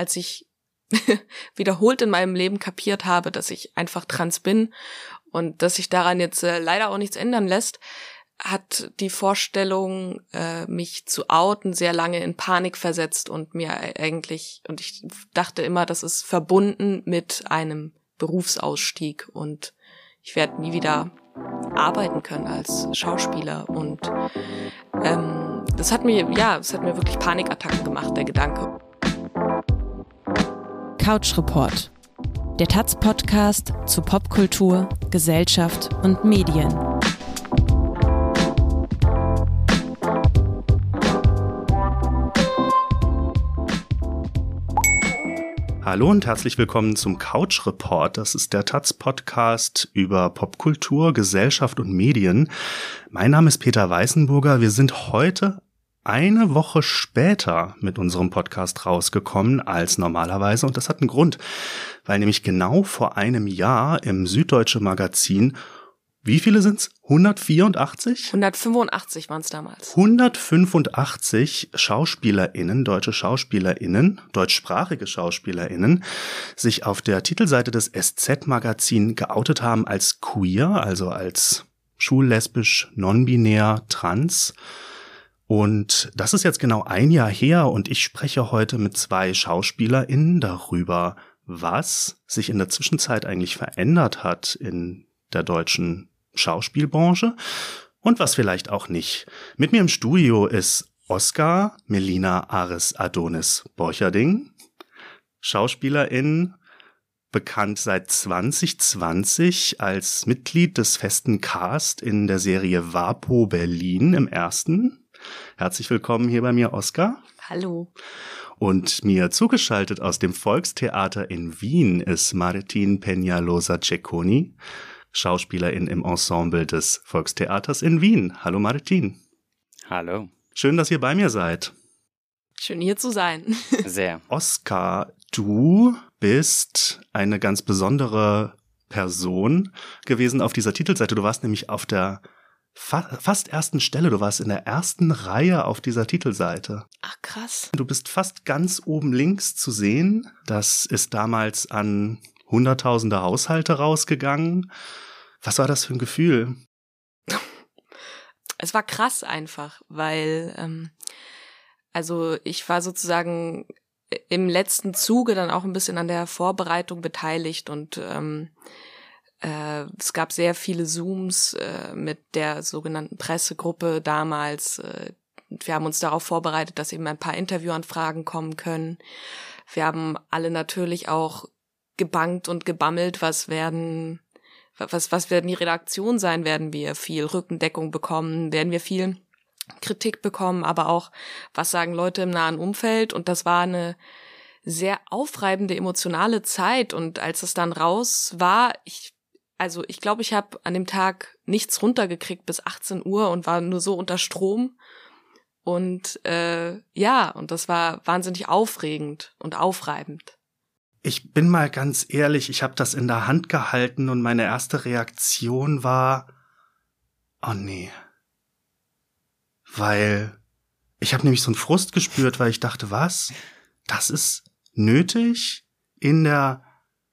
als ich wiederholt in meinem Leben kapiert habe, dass ich einfach trans bin und dass sich daran jetzt äh, leider auch nichts ändern lässt, hat die Vorstellung, äh, mich zu outen, sehr lange in Panik versetzt und mir eigentlich, und ich dachte immer, das ist verbunden mit einem Berufsausstieg und ich werde nie wieder arbeiten können als Schauspieler und ähm, das hat mir, ja, es hat mir wirklich Panikattacken gemacht, der Gedanke. Couch Report, der Taz-Podcast zu Popkultur, Gesellschaft und Medien. Hallo und herzlich willkommen zum Couch Report. Das ist der Taz-Podcast über Popkultur, Gesellschaft und Medien. Mein Name ist Peter Weißenburger. Wir sind heute eine Woche später mit unserem Podcast rausgekommen als normalerweise. Und das hat einen Grund, weil nämlich genau vor einem Jahr im Süddeutsche Magazin wie viele sind's? 184? 185 waren es damals. 185 SchauspielerInnen, deutsche SchauspielerInnen, deutschsprachige SchauspielerInnen, sich auf der Titelseite des SZ-Magazin geoutet haben als queer, also als schullesbisch, non-binär, trans. Und das ist jetzt genau ein Jahr her und ich spreche heute mit zwei SchauspielerInnen darüber, was sich in der Zwischenzeit eigentlich verändert hat in der deutschen Schauspielbranche und was vielleicht auch nicht. Mit mir im Studio ist Oskar Melina Aris Adonis Borcherding, Schauspielerin, bekannt seit 2020 als Mitglied des festen Cast in der Serie Vapo Berlin im ersten. Herzlich willkommen hier bei mir, Oskar. Hallo. Und mir zugeschaltet aus dem Volkstheater in Wien ist Martin Peñalosa Cecconi, Schauspielerin im Ensemble des Volkstheaters in Wien. Hallo Martin. Hallo. Schön, dass ihr bei mir seid. Schön hier zu sein. Sehr. Oskar, du bist eine ganz besondere Person gewesen auf dieser Titelseite. Du warst nämlich auf der fa fast ersten Stelle. Du warst in der ersten Reihe auf dieser Titelseite. Ach krass. Du bist fast ganz oben links zu sehen. Das ist damals an hunderttausende Haushalte rausgegangen. Was war das für ein Gefühl? Es war krass einfach, weil ähm, also ich war sozusagen im letzten Zuge dann auch ein bisschen an der Vorbereitung beteiligt und ähm, äh, es gab sehr viele Zooms äh, mit der sogenannten Pressegruppe damals. Äh, wir haben uns darauf vorbereitet, dass eben ein paar Interviewanfragen kommen können. Wir haben alle natürlich auch gebankt und gebammelt, was werden, was, was werden die Redaktion sein? Werden wir viel Rückendeckung bekommen? Werden wir viel Kritik bekommen? Aber auch, was sagen Leute im nahen Umfeld? Und das war eine sehr aufreibende, emotionale Zeit. Und als es dann raus war, ich, also ich glaube, ich habe an dem Tag nichts runtergekriegt bis 18 Uhr und war nur so unter Strom. Und äh, ja, und das war wahnsinnig aufregend und aufreibend. Ich bin mal ganz ehrlich, ich habe das in der Hand gehalten und meine erste Reaktion war, oh nee. Weil ich habe nämlich so einen Frust gespürt, weil ich dachte, was? Das ist nötig in der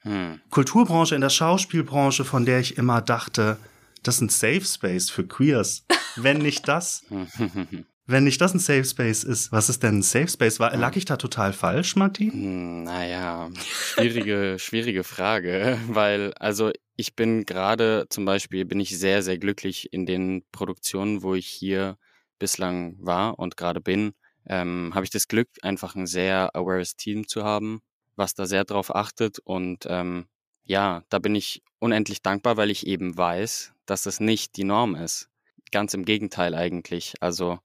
hm. Kulturbranche, in der Schauspielbranche, von der ich immer dachte, das ist ein Safe Space für Queers. Wenn nicht das. Wenn nicht das ein Safe Space ist, was ist denn ein Safe Space? War, lag ich da total falsch, Martin? Hm, naja, schwierige, schwierige Frage, weil, also ich bin gerade zum Beispiel, bin ich sehr, sehr glücklich in den Produktionen, wo ich hier bislang war und gerade bin, ähm, habe ich das Glück, einfach ein sehr awares Team zu haben, was da sehr drauf achtet und ähm, ja, da bin ich unendlich dankbar, weil ich eben weiß, dass das nicht die Norm ist. Ganz im Gegenteil eigentlich. Also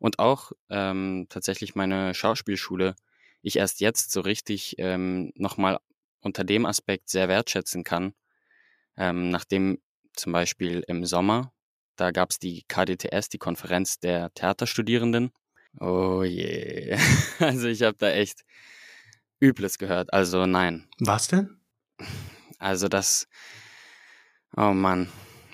und auch ähm, tatsächlich meine Schauspielschule ich erst jetzt so richtig ähm, nochmal unter dem Aspekt sehr wertschätzen kann, ähm, nachdem zum Beispiel im Sommer, da gab es die KDTS, die Konferenz der Theaterstudierenden. Oh je, also ich habe da echt Übles gehört, also nein. Was denn? Also das, oh Mann,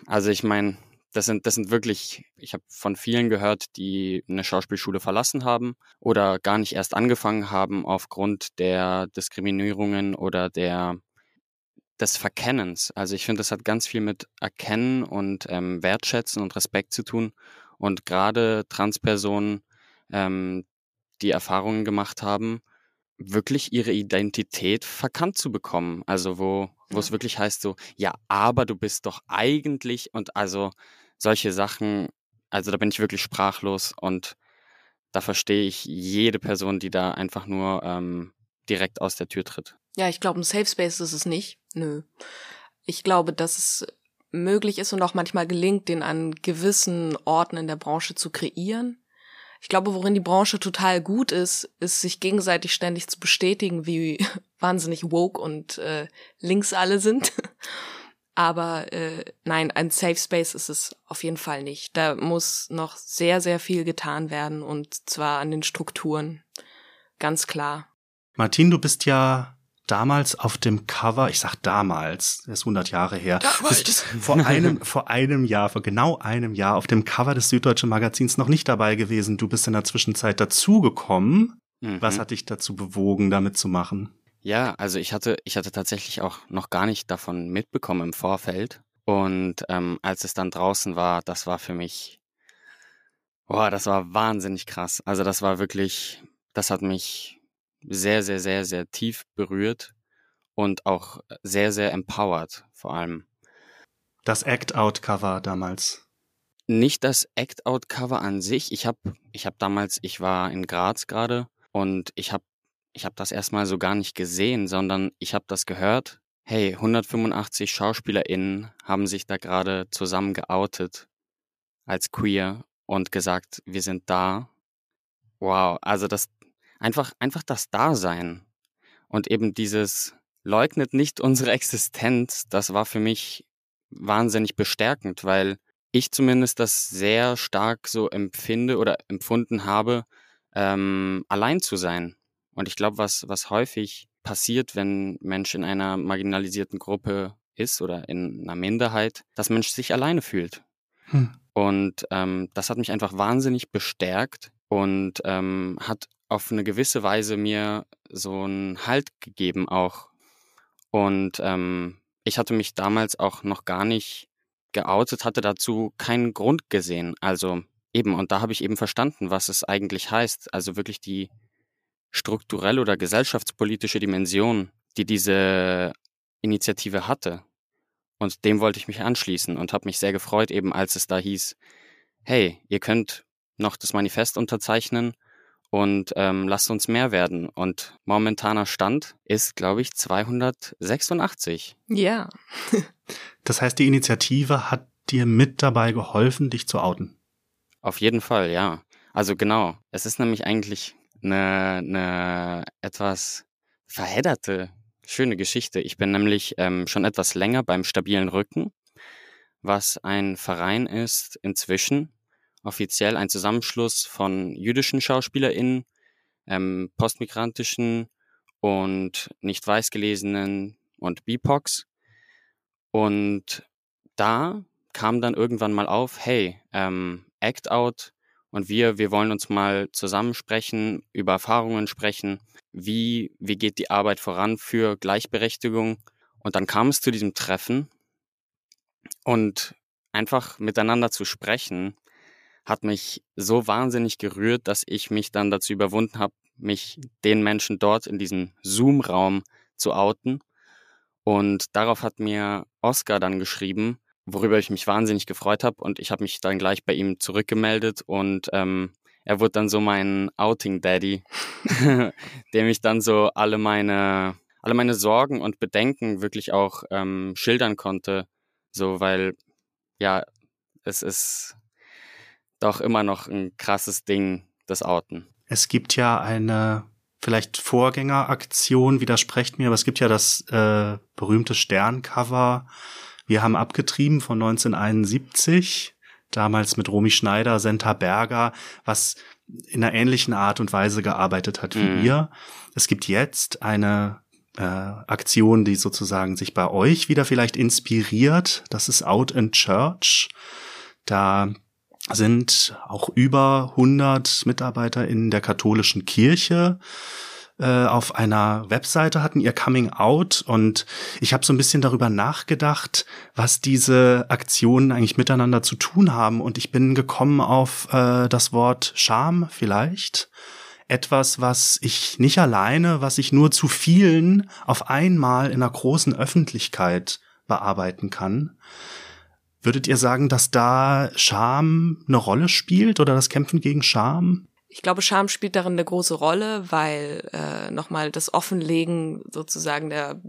also ich meine, das sind, das sind wirklich, ich habe von vielen gehört, die eine Schauspielschule verlassen haben oder gar nicht erst angefangen haben aufgrund der Diskriminierungen oder der des Verkennens. Also ich finde, das hat ganz viel mit Erkennen und ähm, Wertschätzen und Respekt zu tun. Und gerade Transpersonen, ähm, die Erfahrungen gemacht haben, wirklich ihre Identität verkannt zu bekommen. Also wo, wo ja. es wirklich heißt so, ja, aber du bist doch eigentlich und also solche Sachen, also da bin ich wirklich sprachlos und da verstehe ich jede Person, die da einfach nur ähm, direkt aus der Tür tritt. Ja, ich glaube, ein Safe Space ist es nicht. Nö. Ich glaube, dass es möglich ist und auch manchmal gelingt, den an gewissen Orten in der Branche zu kreieren. Ich glaube, worin die Branche total gut ist, ist sich gegenseitig ständig zu bestätigen, wie wahnsinnig woke und äh, links alle sind. Aber äh, nein, ein Safe Space ist es auf jeden Fall nicht. Da muss noch sehr, sehr viel getan werden und zwar an den Strukturen. Ganz klar. Martin, du bist ja damals auf dem Cover, ich sag damals, das ist 100 Jahre her, bist vor einem, vor einem Jahr, vor genau einem Jahr auf dem Cover des Süddeutschen Magazins noch nicht dabei gewesen. Du bist in der Zwischenzeit dazugekommen. Mhm. Was hat dich dazu bewogen, damit zu machen? Ja, also ich hatte, ich hatte tatsächlich auch noch gar nicht davon mitbekommen im Vorfeld. Und ähm, als es dann draußen war, das war für mich, boah, das war wahnsinnig krass. Also das war wirklich, das hat mich sehr, sehr, sehr, sehr tief berührt und auch sehr, sehr empowered vor allem. Das Act-Out-Cover damals. Nicht das Act-Out-Cover an sich. Ich habe ich hab damals, ich war in Graz gerade und ich habe ich hab das erstmal so gar nicht gesehen, sondern ich habe das gehört. Hey, 185 SchauspielerInnen haben sich da gerade zusammen geoutet als queer und gesagt, wir sind da. Wow, also das, einfach, einfach das Dasein und eben dieses leugnet nicht unsere Existenz, das war für mich wahnsinnig bestärkend, weil ich zumindest das sehr stark so empfinde oder empfunden habe, ähm, allein zu sein. Und ich glaube, was, was häufig passiert, wenn Mensch in einer marginalisierten Gruppe ist oder in einer Minderheit, dass Mensch sich alleine fühlt. Hm. Und ähm, das hat mich einfach wahnsinnig bestärkt und ähm, hat auf eine gewisse Weise mir so einen Halt gegeben auch. Und ähm, ich hatte mich damals auch noch gar nicht geoutet, hatte dazu keinen Grund gesehen. Also eben, und da habe ich eben verstanden, was es eigentlich heißt. Also wirklich die strukturelle oder gesellschaftspolitische Dimension, die diese Initiative hatte. Und dem wollte ich mich anschließen und habe mich sehr gefreut, eben als es da hieß, hey, ihr könnt noch das Manifest unterzeichnen und ähm, lasst uns mehr werden. Und momentaner Stand ist, glaube ich, 286. Ja. das heißt, die Initiative hat dir mit dabei geholfen, dich zu outen. Auf jeden Fall, ja. Also genau. Es ist nämlich eigentlich eine, eine etwas verhedderte, schöne Geschichte. Ich bin nämlich ähm, schon etwas länger beim stabilen Rücken, was ein Verein ist inzwischen, offiziell ein Zusammenschluss von jüdischen SchauspielerInnen, ähm, postmigrantischen und nicht weiß gelesenen und BIPOX. Und da kam dann irgendwann mal auf, hey, ähm, Act Out und wir, wir wollen uns mal zusammensprechen, über Erfahrungen sprechen, wie, wie geht die Arbeit voran für Gleichberechtigung. Und dann kam es zu diesem Treffen und einfach miteinander zu sprechen, hat mich so wahnsinnig gerührt, dass ich mich dann dazu überwunden habe, mich den Menschen dort in diesem Zoom-Raum zu outen. Und darauf hat mir Oscar dann geschrieben, worüber ich mich wahnsinnig gefreut habe. Und ich habe mich dann gleich bei ihm zurückgemeldet und ähm, er wurde dann so mein Outing-Daddy, der mich dann so alle meine, alle meine Sorgen und Bedenken wirklich auch ähm, schildern konnte. So, weil ja, es ist doch immer noch ein krasses Ding, das Outen. Es gibt ja eine vielleicht Vorgängeraktion, widersprecht mir, aber es gibt ja das äh, berühmte Sterncover. Wir haben abgetrieben von 1971, damals mit Romy Schneider, Senta Berger, was in einer ähnlichen Art und Weise gearbeitet hat wie mhm. ihr. Es gibt jetzt eine äh, Aktion, die sozusagen sich bei euch wieder vielleicht inspiriert. Das ist Out in Church Da sind auch über 100 Mitarbeiter in der katholischen Kirche äh, auf einer Webseite hatten ihr Coming Out und ich habe so ein bisschen darüber nachgedacht, was diese Aktionen eigentlich miteinander zu tun haben und ich bin gekommen auf äh, das Wort Scham vielleicht. Etwas, was ich nicht alleine, was ich nur zu vielen auf einmal in einer großen Öffentlichkeit bearbeiten kann. Würdet ihr sagen, dass da Scham eine Rolle spielt oder das Kämpfen gegen Scham? Ich glaube, Scham spielt darin eine große Rolle, weil äh, nochmal das Offenlegen sozusagen der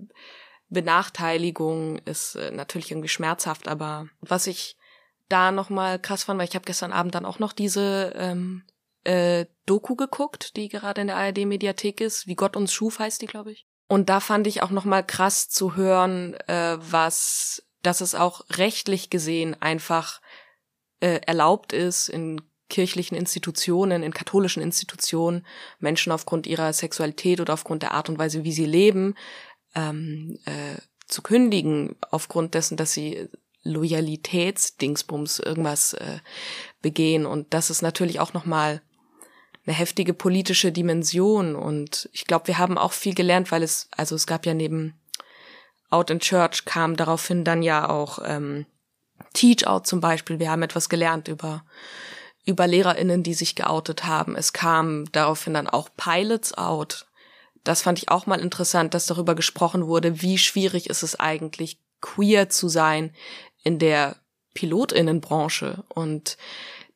Benachteiligung ist äh, natürlich irgendwie schmerzhaft, aber was ich da nochmal krass fand, weil ich habe gestern Abend dann auch noch diese ähm, äh, Doku geguckt, die gerade in der ARD-Mediathek ist, wie Gott uns schuf heißt die, glaube ich. Und da fand ich auch nochmal krass zu hören, äh, was dass es auch rechtlich gesehen einfach äh, erlaubt ist, in kirchlichen Institutionen, in katholischen Institutionen Menschen aufgrund ihrer Sexualität oder aufgrund der Art und Weise, wie sie leben, ähm, äh, zu kündigen, aufgrund dessen, dass sie Loyalitätsdingsbums irgendwas äh, begehen. Und das ist natürlich auch nochmal eine heftige politische Dimension. Und ich glaube, wir haben auch viel gelernt, weil es, also es gab ja neben Out in Church kam daraufhin dann ja auch ähm, Teach Out zum Beispiel. Wir haben etwas gelernt über über LehrerInnen, die sich geoutet haben. Es kam daraufhin dann auch Pilots Out. Das fand ich auch mal interessant, dass darüber gesprochen wurde, wie schwierig ist es eigentlich, queer zu sein in der PilotInnenbranche. Und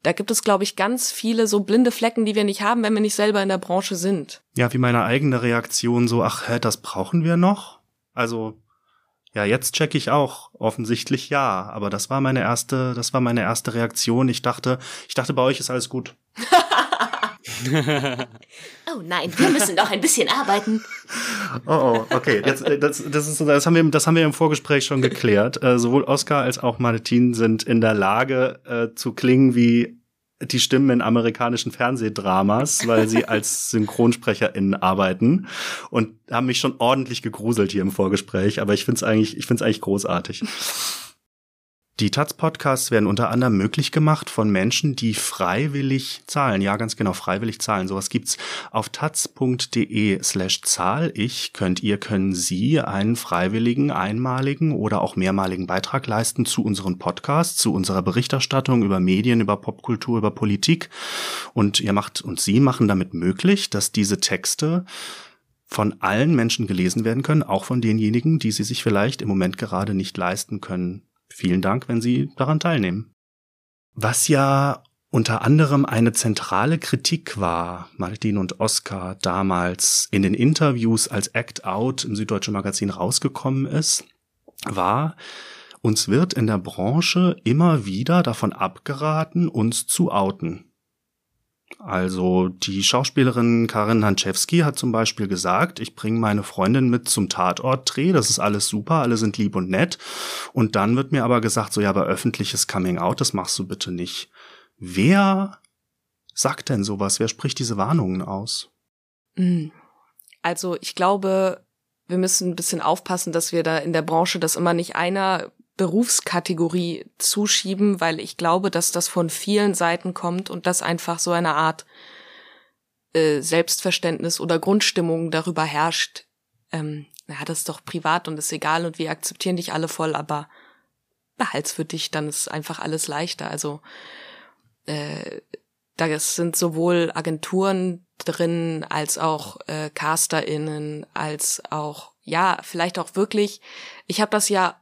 da gibt es, glaube ich, ganz viele so blinde Flecken, die wir nicht haben, wenn wir nicht selber in der Branche sind. Ja, wie meine eigene Reaktion so, ach, hä, das brauchen wir noch? Also, ja, jetzt checke ich auch. Offensichtlich ja. Aber das war meine erste, das war meine erste Reaktion. Ich dachte, ich dachte, bei euch ist alles gut. oh nein, wir müssen noch ein bisschen arbeiten. Oh, oh okay. Jetzt, äh, das, das, ist, das, haben wir, das haben wir im Vorgespräch schon geklärt. Äh, sowohl Oscar als auch Martin sind in der Lage äh, zu klingen wie die Stimmen in amerikanischen Fernsehdramas, weil sie als SynchronsprecherInnen arbeiten und haben mich schon ordentlich gegruselt hier im Vorgespräch, aber ich finde es eigentlich, ich finde es eigentlich großartig. Die Taz-Podcasts werden unter anderem möglich gemacht von Menschen, die freiwillig zahlen. Ja, ganz genau, freiwillig zahlen. Sowas gibt's auf taz.de slash zahl ich. Könnt ihr, können Sie einen freiwilligen, einmaligen oder auch mehrmaligen Beitrag leisten zu unseren Podcasts, zu unserer Berichterstattung über Medien, über Popkultur, über Politik. Und ihr macht und Sie machen damit möglich, dass diese Texte von allen Menschen gelesen werden können, auch von denjenigen, die sie sich vielleicht im Moment gerade nicht leisten können, Vielen Dank, wenn Sie daran teilnehmen. Was ja unter anderem eine zentrale Kritik war, Martin und Oskar damals in den Interviews als Act Out im Süddeutschen Magazin rausgekommen ist, war, uns wird in der Branche immer wieder davon abgeraten, uns zu outen. Also die Schauspielerin Karin Hanczewski hat zum Beispiel gesagt, ich bringe meine Freundin mit zum Tatortdreh, das ist alles super, alle sind lieb und nett. Und dann wird mir aber gesagt, so ja, aber öffentliches Coming Out, das machst du bitte nicht. Wer sagt denn sowas? Wer spricht diese Warnungen aus? Hm. Also ich glaube, wir müssen ein bisschen aufpassen, dass wir da in der Branche das immer nicht einer Berufskategorie zuschieben, weil ich glaube, dass das von vielen Seiten kommt und dass einfach so eine Art äh, Selbstverständnis oder Grundstimmung darüber herrscht. Ähm, na, das ist doch privat und ist egal und wir akzeptieren dich alle voll, aber behalt's für dich, dann ist einfach alles leichter. Also äh, da sind sowohl Agenturen drin als auch äh, CasterInnen, als auch, ja, vielleicht auch wirklich, ich habe das ja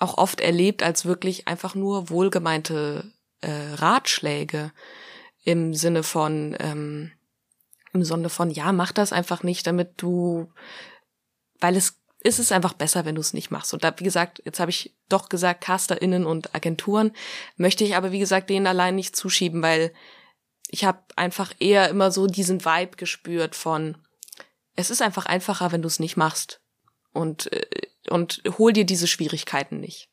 auch oft erlebt als wirklich einfach nur wohlgemeinte äh, Ratschläge im Sinne von ähm, im Sinne von ja mach das einfach nicht, damit du, weil es ist es einfach besser, wenn du es nicht machst. Und da, wie gesagt, jetzt habe ich doch gesagt, CasterInnen und Agenturen, möchte ich aber, wie gesagt, denen allein nicht zuschieben, weil ich habe einfach eher immer so diesen Vibe gespürt von, es ist einfach einfacher, wenn du es nicht machst. Und äh, und hol dir diese Schwierigkeiten nicht.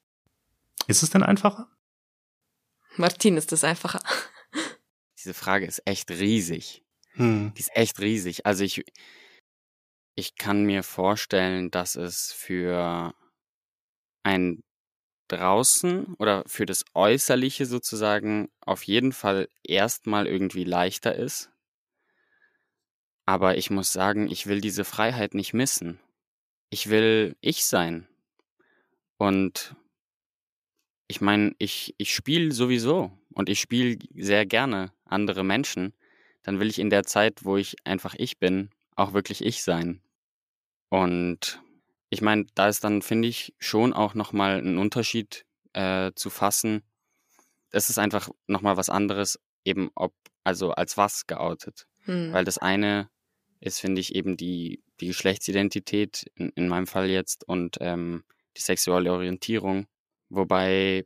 Ist es denn einfacher? Martin, ist es einfacher? Diese Frage ist echt riesig. Hm. Die ist echt riesig. Also ich, ich kann mir vorstellen, dass es für ein draußen oder für das Äußerliche sozusagen auf jeden Fall erstmal irgendwie leichter ist. Aber ich muss sagen, ich will diese Freiheit nicht missen. Ich will ich sein. Und ich meine, ich, ich spiele sowieso und ich spiele sehr gerne andere Menschen. Dann will ich in der Zeit, wo ich einfach ich bin, auch wirklich ich sein. Und ich meine, da ist dann, finde ich, schon auch nochmal ein Unterschied äh, zu fassen. Es ist einfach nochmal was anderes, eben ob, also als was geoutet. Hm. Weil das eine ist, finde ich, eben die, die Geschlechtsidentität, in, in meinem Fall jetzt, und ähm, die sexuelle Orientierung. Wobei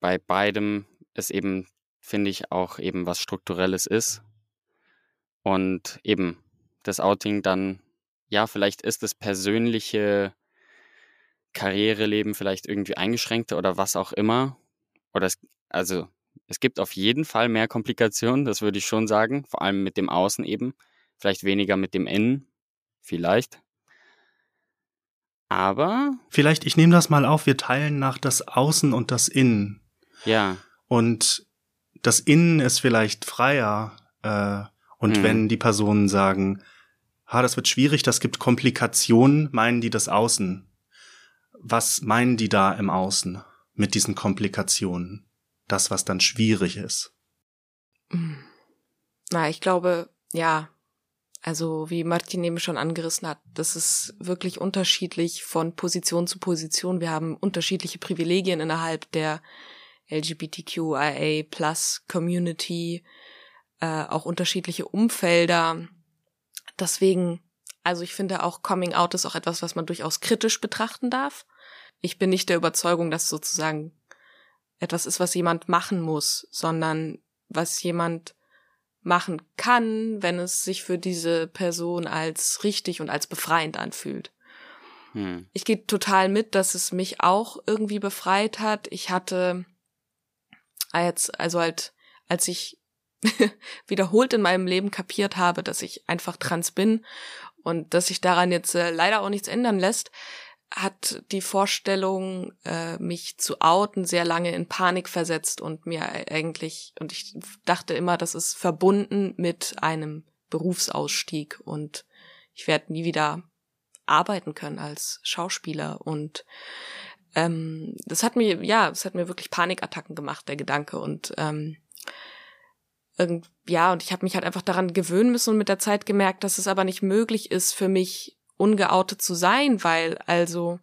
bei beidem es eben, finde ich, auch eben was Strukturelles ist. Und eben das Outing dann ja, vielleicht ist das persönliche Karriereleben vielleicht irgendwie eingeschränkter oder was auch immer. Oder es, also es gibt auf jeden Fall mehr Komplikationen, das würde ich schon sagen, vor allem mit dem Außen eben, vielleicht weniger mit dem Innen, vielleicht. Aber. Vielleicht, ich nehme das mal auf, wir teilen nach das Außen und das Innen. Ja. Und das Innen ist vielleicht freier. Äh, und hm. wenn die Personen sagen, ha, das wird schwierig, das gibt Komplikationen, meinen die das Außen? Was meinen die da im Außen mit diesen Komplikationen? Das, was dann schwierig ist. Na, ich glaube, ja, also wie Martin eben schon angerissen hat, das ist wirklich unterschiedlich von Position zu Position. Wir haben unterschiedliche Privilegien innerhalb der LGBTQIA Plus Community, äh, auch unterschiedliche Umfelder. Deswegen, also ich finde auch Coming Out ist auch etwas, was man durchaus kritisch betrachten darf. Ich bin nicht der Überzeugung, dass sozusagen etwas ist, was jemand machen muss, sondern was jemand machen kann, wenn es sich für diese Person als richtig und als befreiend anfühlt. Hm. Ich gehe total mit, dass es mich auch irgendwie befreit hat. Ich hatte als, also halt, als ich wiederholt in meinem Leben kapiert habe, dass ich einfach trans bin und dass sich daran jetzt äh, leider auch nichts ändern lässt, hat die Vorstellung, äh, mich zu outen, sehr lange in Panik versetzt und mir eigentlich, und ich dachte immer, das ist verbunden mit einem Berufsausstieg und ich werde nie wieder arbeiten können als Schauspieler. Und ähm, das hat mir, ja, das hat mir wirklich Panikattacken gemacht, der Gedanke. Und ähm, ja, und ich habe mich halt einfach daran gewöhnen müssen und mit der Zeit gemerkt, dass es aber nicht möglich ist für mich, ungeoutet zu sein, weil also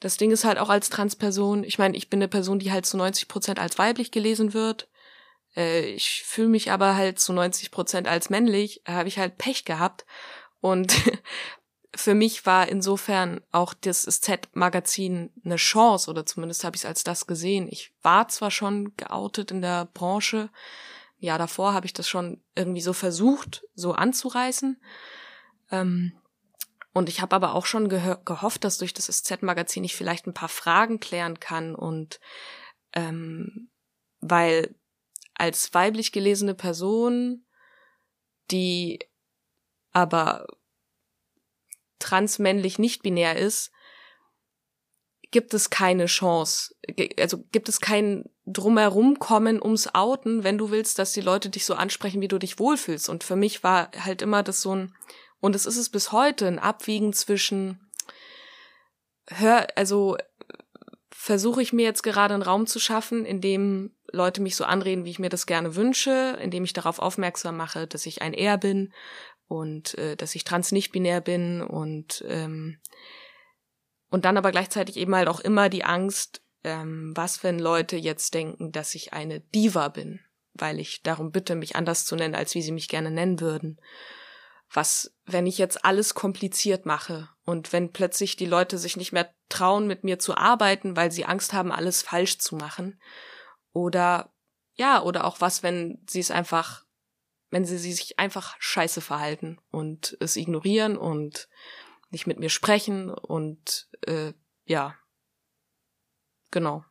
das Ding ist halt auch als Transperson, ich meine, ich bin eine Person, die halt zu 90 Prozent als weiblich gelesen wird. Äh, ich fühle mich aber halt zu 90 Prozent als männlich, habe ich halt Pech gehabt. Und für mich war insofern auch das Z-Magazin eine Chance, oder zumindest habe ich es als das gesehen. Ich war zwar schon geoutet in der Branche, Jahr davor habe ich das schon irgendwie so versucht, so anzureißen. Ähm, und ich habe aber auch schon gehofft, dass durch das SZ-Magazin ich vielleicht ein paar Fragen klären kann und ähm, weil als weiblich gelesene Person, die aber transmännlich nicht binär ist, gibt es keine Chance. Also gibt es kein drumherum kommen ums Outen, wenn du willst, dass die Leute dich so ansprechen, wie du dich wohlfühlst. Und für mich war halt immer das so ein, und es ist es bis heute, ein Abwiegen zwischen, hör, also versuche ich mir jetzt gerade einen Raum zu schaffen, in dem Leute mich so anreden, wie ich mir das gerne wünsche, indem ich darauf aufmerksam mache, dass ich ein Er bin und äh, dass ich trans nicht binär bin und ähm, und dann aber gleichzeitig eben halt auch immer die Angst, ähm, was, wenn Leute jetzt denken, dass ich eine Diva bin, weil ich darum bitte, mich anders zu nennen, als wie sie mich gerne nennen würden. Was, wenn ich jetzt alles kompliziert mache und wenn plötzlich die Leute sich nicht mehr trauen, mit mir zu arbeiten, weil sie Angst haben, alles falsch zu machen. Oder ja, oder auch was, wenn sie es einfach, wenn sie, sie sich einfach scheiße verhalten und es ignorieren und nicht mit mir sprechen und äh, ja, genau.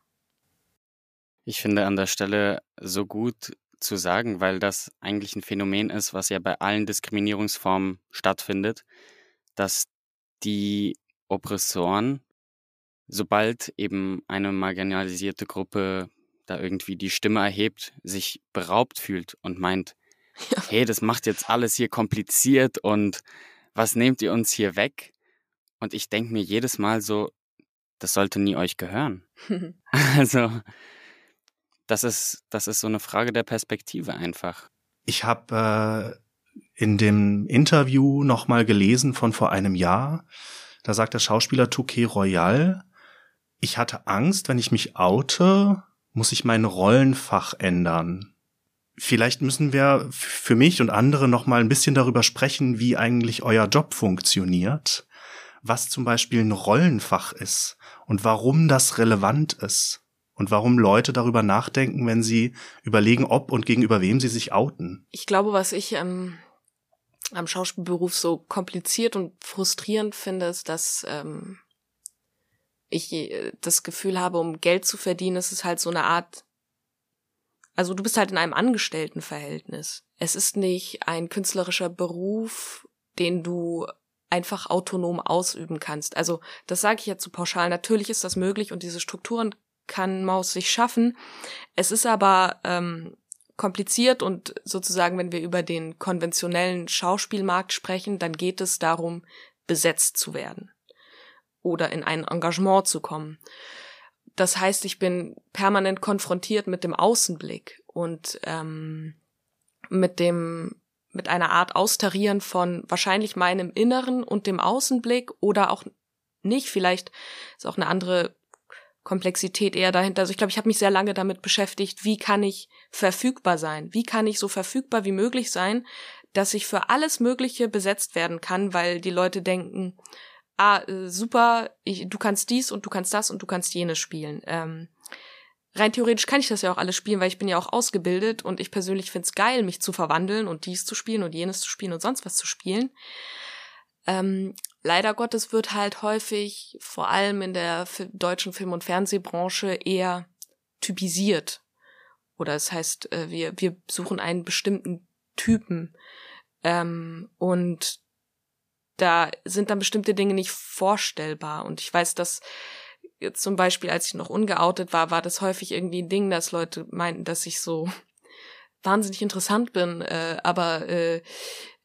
Ich finde an der Stelle so gut zu sagen, weil das eigentlich ein Phänomen ist, was ja bei allen Diskriminierungsformen stattfindet, dass die Oppressoren sobald eben eine marginalisierte Gruppe da irgendwie die Stimme erhebt, sich beraubt fühlt und meint, ja. hey, das macht jetzt alles hier kompliziert und was nehmt ihr uns hier weg? Und ich denke mir jedes Mal so, das sollte nie euch gehören. also, das ist, das ist so eine Frage der Perspektive einfach. Ich habe äh, in dem Interview nochmal gelesen von vor einem Jahr, da sagt der Schauspieler Touquet Royal, ich hatte Angst, wenn ich mich oute, muss ich mein Rollenfach ändern. Vielleicht müssen wir für mich und andere noch mal ein bisschen darüber sprechen, wie eigentlich euer Job funktioniert, was zum Beispiel ein Rollenfach ist und warum das relevant ist und warum Leute darüber nachdenken, wenn sie überlegen, ob und gegenüber wem sie sich outen. Ich glaube, was ich ähm, am Schauspielberuf so kompliziert und frustrierend finde, ist, dass ähm, ich äh, das Gefühl habe, um Geld zu verdienen, ist es halt so eine Art, also du bist halt in einem Angestelltenverhältnis. Es ist nicht ein künstlerischer Beruf, den du einfach autonom ausüben kannst. Also das sage ich jetzt zu so pauschal. Natürlich ist das möglich und diese Strukturen kann Maus sich schaffen. Es ist aber ähm, kompliziert und sozusagen, wenn wir über den konventionellen Schauspielmarkt sprechen, dann geht es darum, besetzt zu werden oder in ein Engagement zu kommen. Das heißt, ich bin permanent konfrontiert mit dem Außenblick und ähm, mit dem mit einer Art Austarieren von wahrscheinlich meinem Inneren und dem Außenblick oder auch nicht. Vielleicht ist auch eine andere Komplexität eher dahinter. Also ich glaube, ich habe mich sehr lange damit beschäftigt, wie kann ich verfügbar sein? Wie kann ich so verfügbar wie möglich sein, dass ich für alles Mögliche besetzt werden kann, weil die Leute denken, ah, äh, super, ich, du kannst dies und du kannst das und du kannst jenes spielen. Ähm, rein theoretisch kann ich das ja auch alles spielen, weil ich bin ja auch ausgebildet und ich persönlich find's geil, mich zu verwandeln und dies zu spielen und jenes zu spielen und sonst was zu spielen. Ähm, leider Gottes wird halt häufig, vor allem in der deutschen Film- und Fernsehbranche, eher typisiert. Oder es das heißt, äh, wir, wir suchen einen bestimmten Typen. Ähm, und da sind dann bestimmte Dinge nicht vorstellbar. Und ich weiß, dass zum Beispiel, als ich noch ungeoutet war, war das häufig irgendwie ein Ding, dass Leute meinten, dass ich so wahnsinnig interessant bin, äh, aber äh,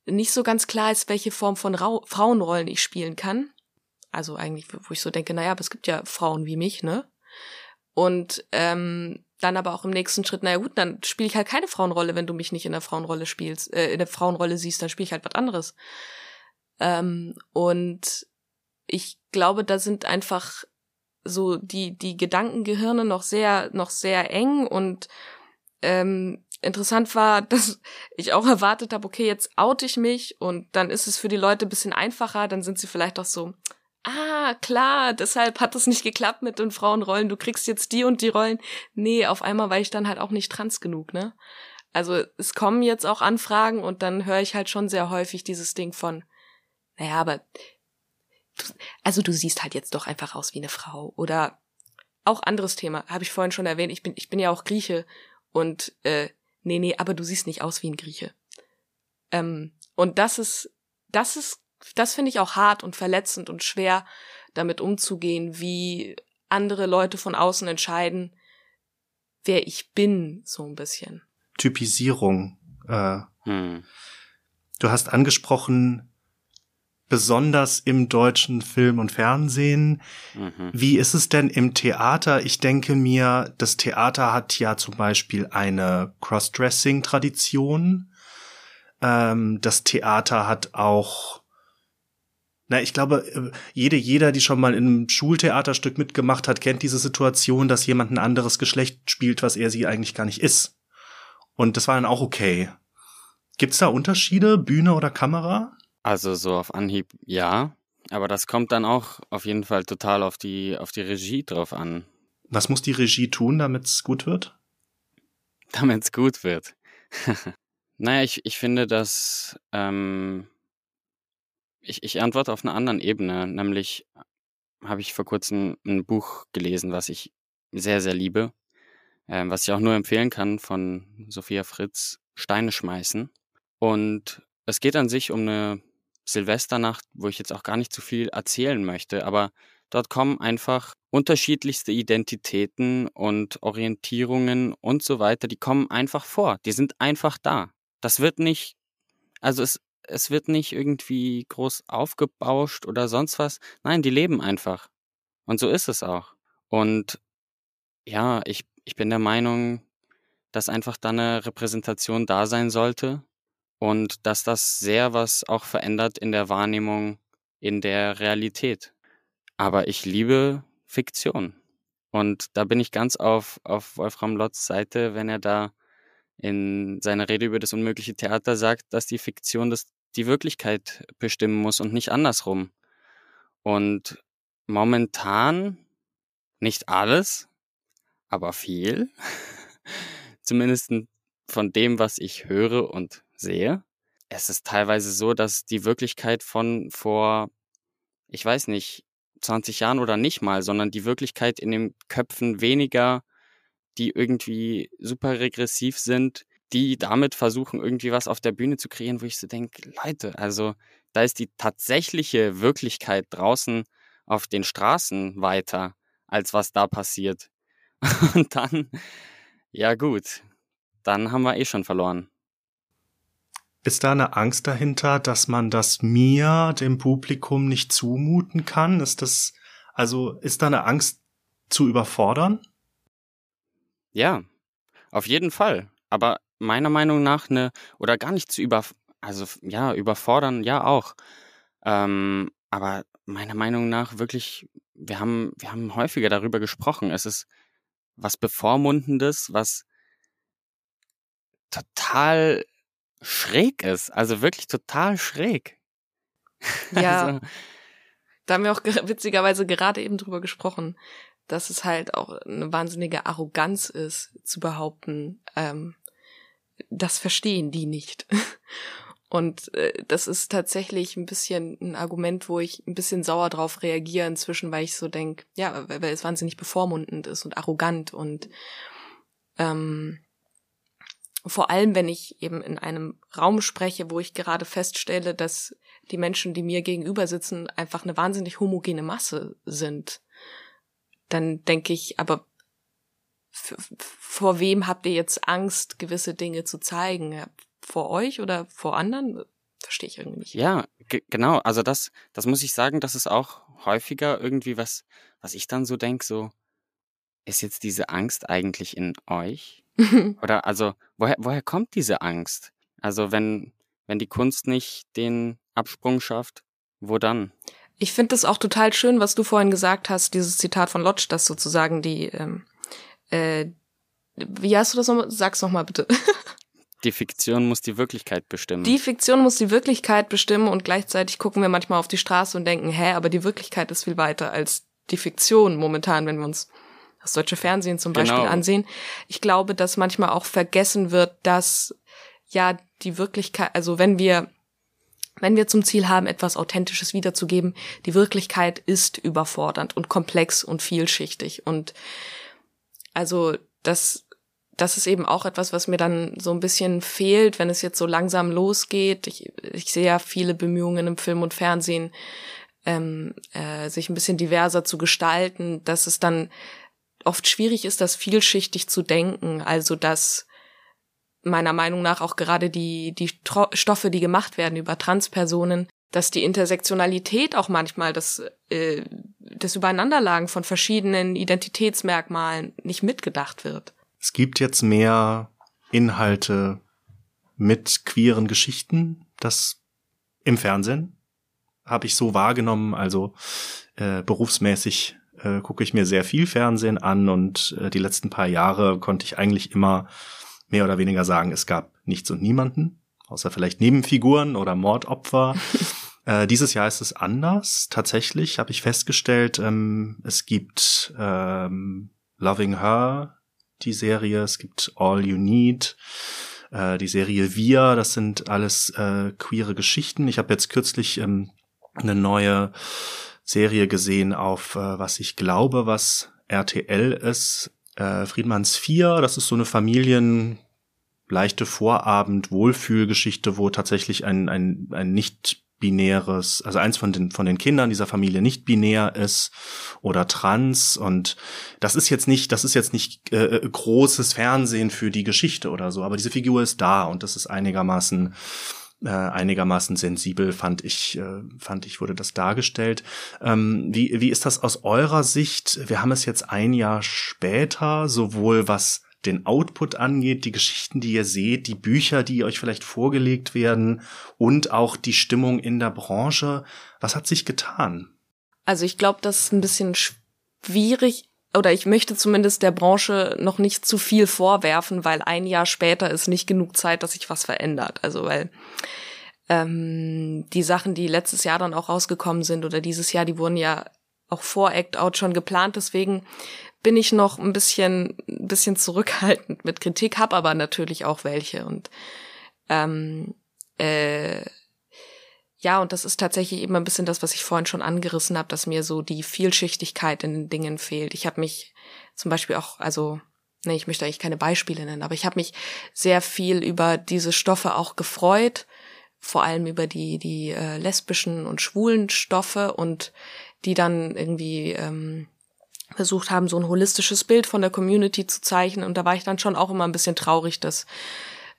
nicht so ganz klar ist, welche Form von Ra Frauenrollen ich spielen kann. Also eigentlich, wo ich so denke, naja, aber es gibt ja Frauen wie mich, ne? Und ähm, dann aber auch im nächsten Schritt, naja gut, dann spiele ich halt keine Frauenrolle, wenn du mich nicht in der Frauenrolle spielst, äh, in der Frauenrolle siehst, dann spiele ich halt was anderes. Ähm, und ich glaube, da sind einfach so die, die Gedankengehirne noch sehr, noch sehr eng und ähm, interessant war, dass ich auch erwartet habe, okay, jetzt oute ich mich und dann ist es für die Leute ein bisschen einfacher, dann sind sie vielleicht auch so, ah, klar, deshalb hat es nicht geklappt mit den Frauenrollen, du kriegst jetzt die und die Rollen. Nee, auf einmal war ich dann halt auch nicht trans genug, ne? Also es kommen jetzt auch Anfragen und dann höre ich halt schon sehr häufig dieses Ding von, naja, aber also du siehst halt jetzt doch einfach aus wie eine Frau. Oder auch anderes Thema, habe ich vorhin schon erwähnt, ich bin, ich bin ja auch Grieche und äh, nee, nee, aber du siehst nicht aus wie ein Grieche. Ähm, und das ist, das ist, das finde ich auch hart und verletzend und schwer, damit umzugehen, wie andere Leute von außen entscheiden, wer ich bin, so ein bisschen. Typisierung. Äh, hm. Du hast angesprochen, besonders im deutschen Film und Fernsehen. Mhm. Wie ist es denn im Theater? Ich denke mir, das Theater hat ja zum Beispiel eine Crossdressing-Tradition. Ähm, das Theater hat auch na, ich glaube, äh, jede, jeder, die schon mal in einem Schultheaterstück mitgemacht hat, kennt diese Situation, dass jemand ein anderes Geschlecht spielt, was er sie eigentlich gar nicht ist. Und das war dann auch okay. Gibt's da Unterschiede, Bühne oder Kamera? Also so auf Anhieb ja, aber das kommt dann auch auf jeden Fall total auf die, auf die Regie drauf an. Was muss die Regie tun, damit es gut wird? Damit es gut wird. naja, ich, ich finde, dass ähm, ich, ich antworte auf einer anderen Ebene, nämlich habe ich vor kurzem ein Buch gelesen, was ich sehr, sehr liebe, äh, was ich auch nur empfehlen kann von Sophia Fritz, Steine schmeißen. Und es geht an sich um eine Silvesternacht, wo ich jetzt auch gar nicht zu viel erzählen möchte, aber dort kommen einfach unterschiedlichste Identitäten und Orientierungen und so weiter, die kommen einfach vor. Die sind einfach da. Das wird nicht, also es, es wird nicht irgendwie groß aufgebauscht oder sonst was. Nein, die leben einfach. Und so ist es auch. Und ja, ich, ich bin der Meinung, dass einfach da eine Repräsentation da sein sollte und dass das sehr was auch verändert in der Wahrnehmung, in der Realität. Aber ich liebe Fiktion. Und da bin ich ganz auf, auf Wolfram Lotz Seite, wenn er da in seiner Rede über das unmögliche Theater sagt, dass die Fiktion das, die Wirklichkeit bestimmen muss und nicht andersrum. Und momentan nicht alles, aber viel. Zumindest von dem, was ich höre und sehe. Es ist teilweise so, dass die Wirklichkeit von vor, ich weiß nicht, 20 Jahren oder nicht mal, sondern die Wirklichkeit in den Köpfen weniger, die irgendwie super regressiv sind, die damit versuchen, irgendwie was auf der Bühne zu kreieren, wo ich so denke, Leute, also da ist die tatsächliche Wirklichkeit draußen auf den Straßen weiter, als was da passiert. Und dann, ja gut, dann haben wir eh schon verloren. Ist da eine Angst dahinter, dass man das mir, dem Publikum, nicht zumuten kann? Ist das, also, ist da eine Angst zu überfordern? Ja, auf jeden Fall. Aber meiner Meinung nach eine, oder gar nicht zu über, also, ja, überfordern, ja auch. Ähm, aber meiner Meinung nach wirklich, wir haben, wir haben häufiger darüber gesprochen. Es ist was Bevormundendes, was total schräg ist. Also wirklich total schräg. Ja. Also, da haben wir auch witzigerweise gerade eben drüber gesprochen, dass es halt auch eine wahnsinnige Arroganz ist, zu behaupten, ähm, das verstehen die nicht. Und äh, das ist tatsächlich ein bisschen ein Argument, wo ich ein bisschen sauer drauf reagiere inzwischen, weil ich so denk, ja, weil es wahnsinnig bevormundend ist und arrogant und ähm, vor allem, wenn ich eben in einem Raum spreche, wo ich gerade feststelle, dass die Menschen, die mir gegenüber sitzen, einfach eine wahnsinnig homogene Masse sind, dann denke ich, aber vor wem habt ihr jetzt Angst, gewisse Dinge zu zeigen? Vor euch oder vor anderen? Verstehe ich irgendwie nicht. Ja, genau. Also das, das muss ich sagen, das ist auch häufiger irgendwie was, was ich dann so denke, so, ist jetzt diese Angst eigentlich in euch? Oder also, woher, woher kommt diese Angst? Also, wenn, wenn die Kunst nicht den Absprung schafft, wo dann? Ich finde es auch total schön, was du vorhin gesagt hast, dieses Zitat von Lodge, das sozusagen die, ähm, äh, wie hast du das nochmal? Sag's nochmal bitte. Die Fiktion muss die Wirklichkeit bestimmen. Die Fiktion muss die Wirklichkeit bestimmen und gleichzeitig gucken wir manchmal auf die Straße und denken, hä, aber die Wirklichkeit ist viel weiter als die Fiktion momentan, wenn wir uns das deutsche Fernsehen zum Beispiel genau. ansehen. Ich glaube, dass manchmal auch vergessen wird, dass ja die Wirklichkeit, also wenn wir wenn wir zum Ziel haben, etwas Authentisches wiederzugeben, die Wirklichkeit ist überfordernd und komplex und vielschichtig. Und also das, das ist eben auch etwas, was mir dann so ein bisschen fehlt, wenn es jetzt so langsam losgeht. Ich, ich sehe ja viele Bemühungen im Film und Fernsehen, ähm, äh, sich ein bisschen diverser zu gestalten, dass es dann oft schwierig ist, das vielschichtig zu denken. Also dass meiner Meinung nach auch gerade die, die Stoffe, die gemacht werden über Transpersonen, dass die Intersektionalität auch manchmal das, äh, das Übereinanderlagen von verschiedenen Identitätsmerkmalen nicht mitgedacht wird. Es gibt jetzt mehr Inhalte mit queeren Geschichten, das im Fernsehen habe ich so wahrgenommen, also äh, berufsmäßig äh, gucke ich mir sehr viel Fernsehen an und äh, die letzten paar Jahre konnte ich eigentlich immer mehr oder weniger sagen, es gab nichts und niemanden, außer vielleicht Nebenfiguren oder Mordopfer. äh, dieses Jahr ist es anders. Tatsächlich habe ich festgestellt, ähm, es gibt ähm, Loving Her, die Serie, es gibt All You Need, äh, die Serie Wir, das sind alles äh, queere Geschichten. Ich habe jetzt kürzlich ähm, eine neue Serie gesehen auf, äh, was ich glaube, was RTL ist. Äh, Friedmanns 4, das ist so eine Familien leichte Vorabend Wohlfühlgeschichte, wo tatsächlich ein, ein, ein nicht binäres, also eins von den, von den Kindern dieser Familie nicht binär ist oder trans und das ist jetzt nicht, das ist jetzt nicht äh, großes Fernsehen für die Geschichte oder so, aber diese Figur ist da und das ist einigermaßen äh, einigermaßen sensibel fand ich äh, fand ich wurde das dargestellt. Ähm, wie wie ist das aus eurer Sicht? Wir haben es jetzt ein Jahr später, sowohl was den Output angeht, die Geschichten, die ihr seht, die Bücher, die euch vielleicht vorgelegt werden und auch die Stimmung in der Branche. Was hat sich getan? Also ich glaube, das ist ein bisschen schwierig oder ich möchte zumindest der Branche noch nicht zu viel vorwerfen, weil ein Jahr später ist nicht genug Zeit, dass sich was verändert. Also weil ähm, die Sachen, die letztes Jahr dann auch rausgekommen sind oder dieses Jahr, die wurden ja auch vor Act Out schon geplant. Deswegen bin ich noch ein bisschen, ein bisschen zurückhaltend mit Kritik, habe aber natürlich auch welche. Und ähm, äh, ja, und das ist tatsächlich eben ein bisschen das, was ich vorhin schon angerissen habe, dass mir so die Vielschichtigkeit in den Dingen fehlt. Ich habe mich zum Beispiel auch, also, nee, ich möchte eigentlich keine Beispiele nennen, aber ich habe mich sehr viel über diese Stoffe auch gefreut, vor allem über die, die äh, lesbischen und schwulen Stoffe und die dann irgendwie ähm, versucht haben, so ein holistisches Bild von der Community zu zeichnen. Und da war ich dann schon auch immer ein bisschen traurig, dass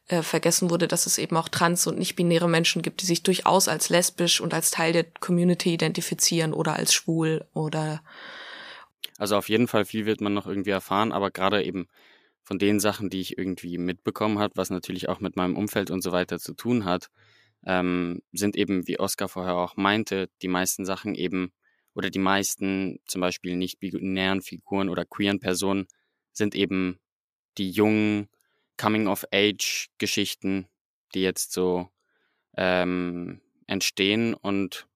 äh, vergessen wurde, dass es eben auch trans- und nicht-binäre Menschen gibt, die sich durchaus als lesbisch und als Teil der Community identifizieren oder als schwul oder. Also auf jeden Fall viel wird man noch irgendwie erfahren, aber gerade eben von den Sachen, die ich irgendwie mitbekommen habe, was natürlich auch mit meinem Umfeld und so weiter zu tun hat, ähm, sind eben, wie Oskar vorher auch meinte, die meisten Sachen eben oder die meisten zum Beispiel nicht binären Figuren oder queeren Personen sind eben die jungen Coming-of-Age-Geschichten, die jetzt so ähm, entstehen und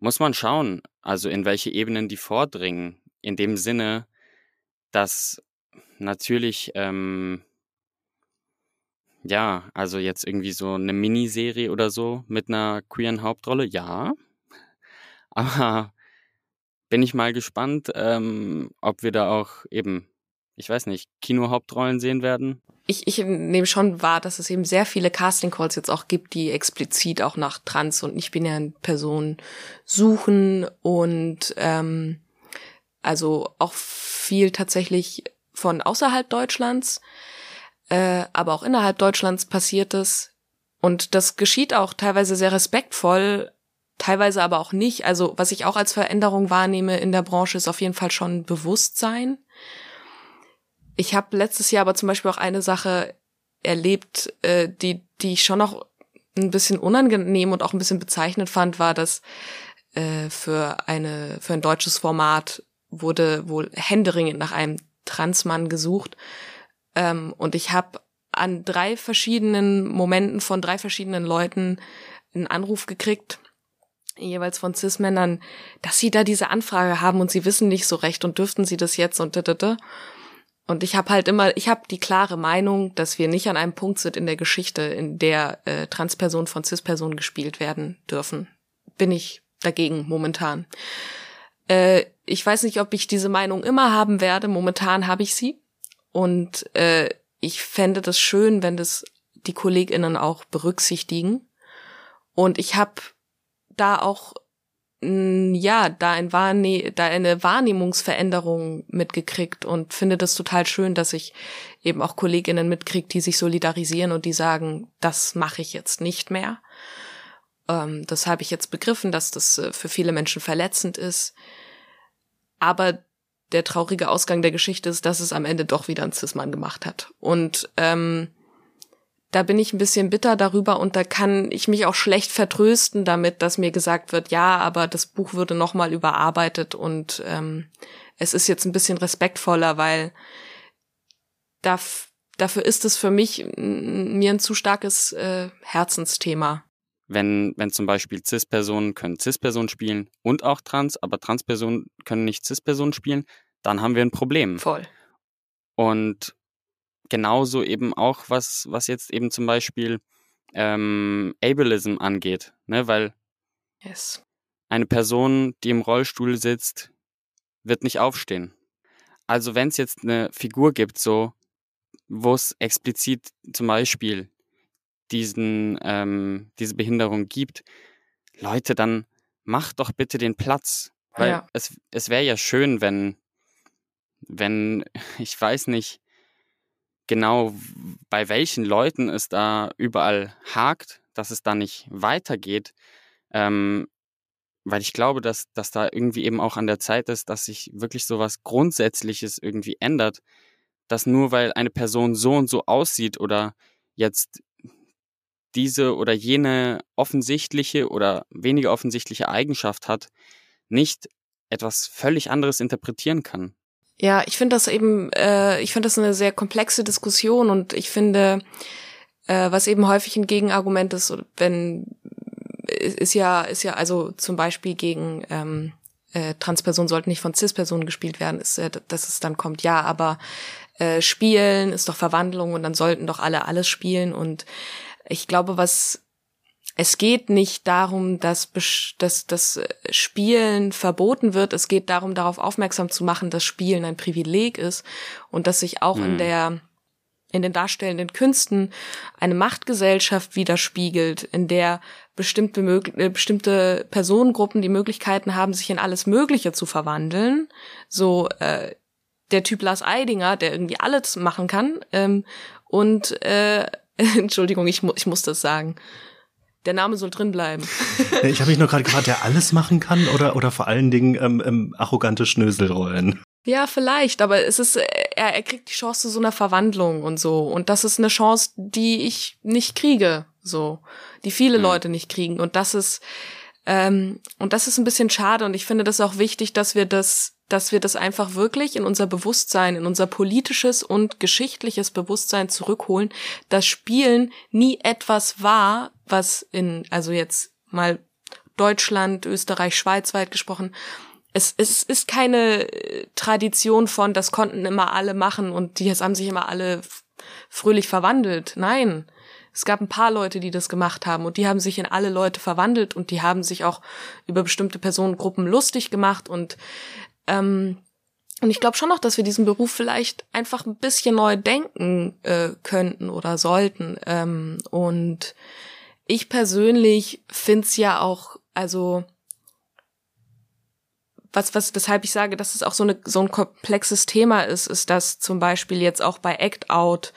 muss man schauen, also in welche Ebenen die vordringen. In dem Sinne, dass natürlich, ähm, ja, also jetzt irgendwie so eine Miniserie oder so mit einer queeren Hauptrolle, ja. Aber bin ich mal gespannt, ähm, ob wir da auch eben, ich weiß nicht, Kinohauptrollen sehen werden. Ich, ich nehme schon wahr, dass es eben sehr viele Casting Calls jetzt auch gibt, die explizit auch nach trans- und nicht-binären Personen suchen und ähm, also auch viel tatsächlich von außerhalb Deutschlands, äh, aber auch innerhalb Deutschlands passiert es. Und das geschieht auch teilweise sehr respektvoll, teilweise aber auch nicht. Also was ich auch als Veränderung wahrnehme in der Branche ist auf jeden Fall schon Bewusstsein. Ich habe letztes Jahr aber zum Beispiel auch eine Sache erlebt, äh, die, die ich schon noch ein bisschen unangenehm und auch ein bisschen bezeichnend fand, war, dass äh, für eine für ein deutsches Format wurde wohl händeringend nach einem Transmann gesucht. Ähm, und ich habe an drei verschiedenen Momenten von drei verschiedenen Leuten einen Anruf gekriegt, jeweils von Cis-Männern, dass sie da diese Anfrage haben und sie wissen nicht so recht und dürften sie das jetzt und da, da, da. Und ich habe halt immer, ich habe die klare Meinung, dass wir nicht an einem Punkt sind in der Geschichte, in der äh, Transpersonen von Cis-Personen gespielt werden dürfen. Bin ich dagegen momentan. Äh, ich weiß nicht, ob ich diese Meinung immer haben werde. Momentan habe ich sie. Und äh, ich fände das schön, wenn das die KollegInnen auch berücksichtigen. Und ich habe da auch ja, da, ein Wahrne da eine Wahrnehmungsveränderung mitgekriegt und finde das total schön, dass ich eben auch Kolleginnen mitkriege, die sich solidarisieren und die sagen, das mache ich jetzt nicht mehr. Ähm, das habe ich jetzt begriffen, dass das äh, für viele Menschen verletzend ist. Aber der traurige Ausgang der Geschichte ist, dass es am Ende doch wieder ein Cis-Mann gemacht hat. Und ähm, da bin ich ein bisschen bitter darüber und da kann ich mich auch schlecht vertrösten damit, dass mir gesagt wird, ja, aber das Buch würde nochmal überarbeitet und ähm, es ist jetzt ein bisschen respektvoller, weil da, dafür ist es für mich mir ein zu starkes äh, Herzensthema. Wenn, wenn zum Beispiel Cis-Personen können Cis-Personen spielen und auch Trans, aber Trans-Personen können nicht Cis-Personen spielen, dann haben wir ein Problem. Voll. Und genauso eben auch, was, was jetzt eben zum Beispiel ähm, Ableism angeht, ne? Weil yes. eine Person, die im Rollstuhl sitzt, wird nicht aufstehen. Also wenn es jetzt eine Figur gibt, so, wo es explizit zum Beispiel diesen, ähm, diese Behinderung gibt, Leute, dann macht doch bitte den Platz. Weil Ja. es, es wäre ja schön, wenn, wenn, ich weiß nicht genau, bei welchen Leuten es da überall hakt, dass es da nicht weitergeht. Ähm, weil ich glaube, dass, dass da irgendwie eben auch an der Zeit ist, dass sich wirklich so was Grundsätzliches irgendwie ändert. Dass nur weil eine Person so und so aussieht oder jetzt diese oder jene offensichtliche oder weniger offensichtliche Eigenschaft hat, nicht etwas völlig anderes interpretieren kann. Ja, ich finde das eben, äh, ich finde das eine sehr komplexe Diskussion und ich finde, äh, was eben häufig ein Gegenargument ist, wenn ist ja, ist ja also zum Beispiel gegen ähm, äh, Transpersonen sollten nicht von Cis-Personen gespielt werden, ist, äh, dass es dann kommt, ja, aber äh, Spielen ist doch Verwandlung und dann sollten doch alle alles spielen und ich glaube, was es geht nicht darum, dass, dass das Spielen verboten wird. Es geht darum, darauf aufmerksam zu machen, dass Spielen ein Privileg ist und dass sich auch in Mhm. der in den darstellenden Künsten eine Machtgesellschaft widerspiegelt, in der bestimmte, äh, bestimmte Personengruppen die Möglichkeiten haben, sich in alles Mögliche zu verwandeln. So äh, der Typ Lars Eidinger, der irgendwie alles machen kann. Ähm, und äh, Entschuldigung, ich, mu ich muss das sagen. Der Name soll drin bleiben. Ich habe mich nur gerade gefragt, der alles machen kann oder, oder vor allen Dingen ähm, ähm, arrogante Schnöselrollen. Ja, vielleicht, aber es ist, äh, er, er kriegt die Chance zu so einer Verwandlung und so. Und das ist eine Chance, die ich nicht kriege, so. Die viele Mhm. Leute nicht kriegen. Und das ist, ähm, und das ist ein bisschen schade. Und ich finde das auch wichtig, dass wir das, dass wir das einfach wirklich in unser Bewusstsein, in unser politisches und geschichtliches Bewusstsein zurückholen, dass Spielen nie etwas war, was in, also jetzt mal Deutschland, Österreich, Schweiz weit gesprochen, es, es ist keine äh, Tradition von, das konnten immer alle machen und die haben sich immer alle fröhlich verwandelt. Nein. Es gab ein paar Leute, die das gemacht haben und die haben sich in alle Leute verwandelt und die haben sich auch über bestimmte Personengruppen lustig gemacht und ähm, und ich glaube schon noch, dass wir diesen Beruf vielleicht einfach ein bisschen neu denken äh, könnten oder sollten. Ähm, und ich persönlich find's ja auch, also was, was, weshalb ich sage, dass es auch so, eine, so ein komplexes Thema ist, ist, dass zum Beispiel jetzt auch bei Act Out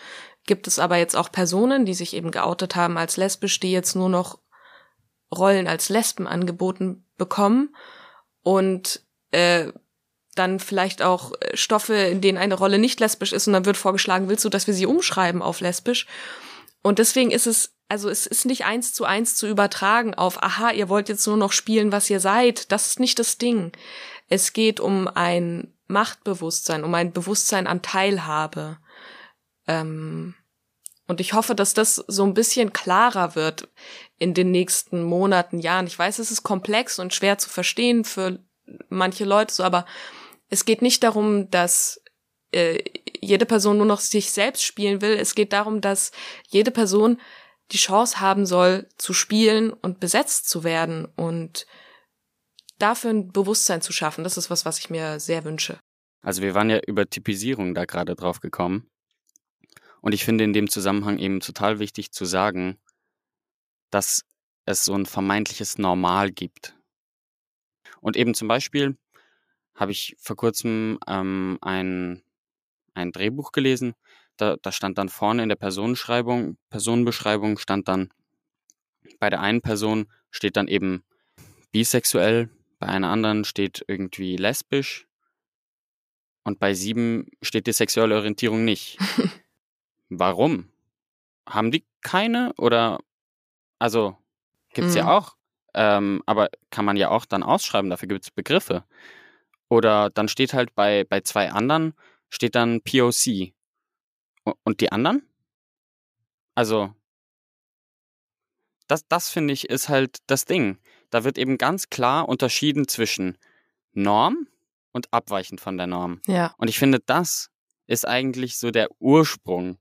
gibt es aber jetzt auch Personen, die sich eben geoutet haben als lesbisch, die jetzt nur noch Rollen als Lesben angeboten bekommen und äh, dann vielleicht auch äh, Stoffe, in denen eine Rolle nicht lesbisch ist und dann wird vorgeschlagen, willst du, dass wir sie umschreiben auf lesbisch? Und deswegen ist es, also es ist nicht eins zu eins zu übertragen auf, aha, ihr wollt jetzt nur noch spielen, was ihr seid. Das ist nicht das Ding. Es geht um ein Machtbewusstsein, um ein Bewusstsein an Teilhabe. Ähm, und ich hoffe, dass das so ein bisschen klarer wird in den nächsten Monaten, Jahren. Ich weiß, es ist komplex und schwer zu verstehen für manche Leute so, aber es geht nicht darum, dass äh, jede Person nur noch sich selbst spielen will. Es geht darum, dass jede Person die Chance haben soll, zu spielen und besetzt zu werden und dafür ein Bewusstsein zu schaffen. Das ist was, was ich mir sehr wünsche. Also wir waren ja über Typisierung da gerade drauf gekommen. Und ich finde in dem Zusammenhang eben total wichtig zu sagen, dass es so ein vermeintliches Normal gibt. Und eben zum Beispiel habe ich vor kurzem ähm, ein, ein Drehbuch gelesen. Da, da stand dann vorne in der Personenschreibung, Personenbeschreibung stand dann, bei der einen Person steht dann eben bisexuell, bei einer anderen steht irgendwie lesbisch und bei sieben steht die sexuelle Orientierung nicht. Warum? Haben die keine oder also gibt's ja Mhm. auch, ähm, aber kann man ja auch dann ausschreiben, dafür gibt's Begriffe. Oder dann steht halt bei, bei zwei anderen, steht dann POC. Und die anderen? Also, das, das finde ich ist halt das Ding. Da wird eben ganz klar unterschieden zwischen Norm und abweichend von der Norm. Ja. Und ich finde, das ist eigentlich so der Ursprung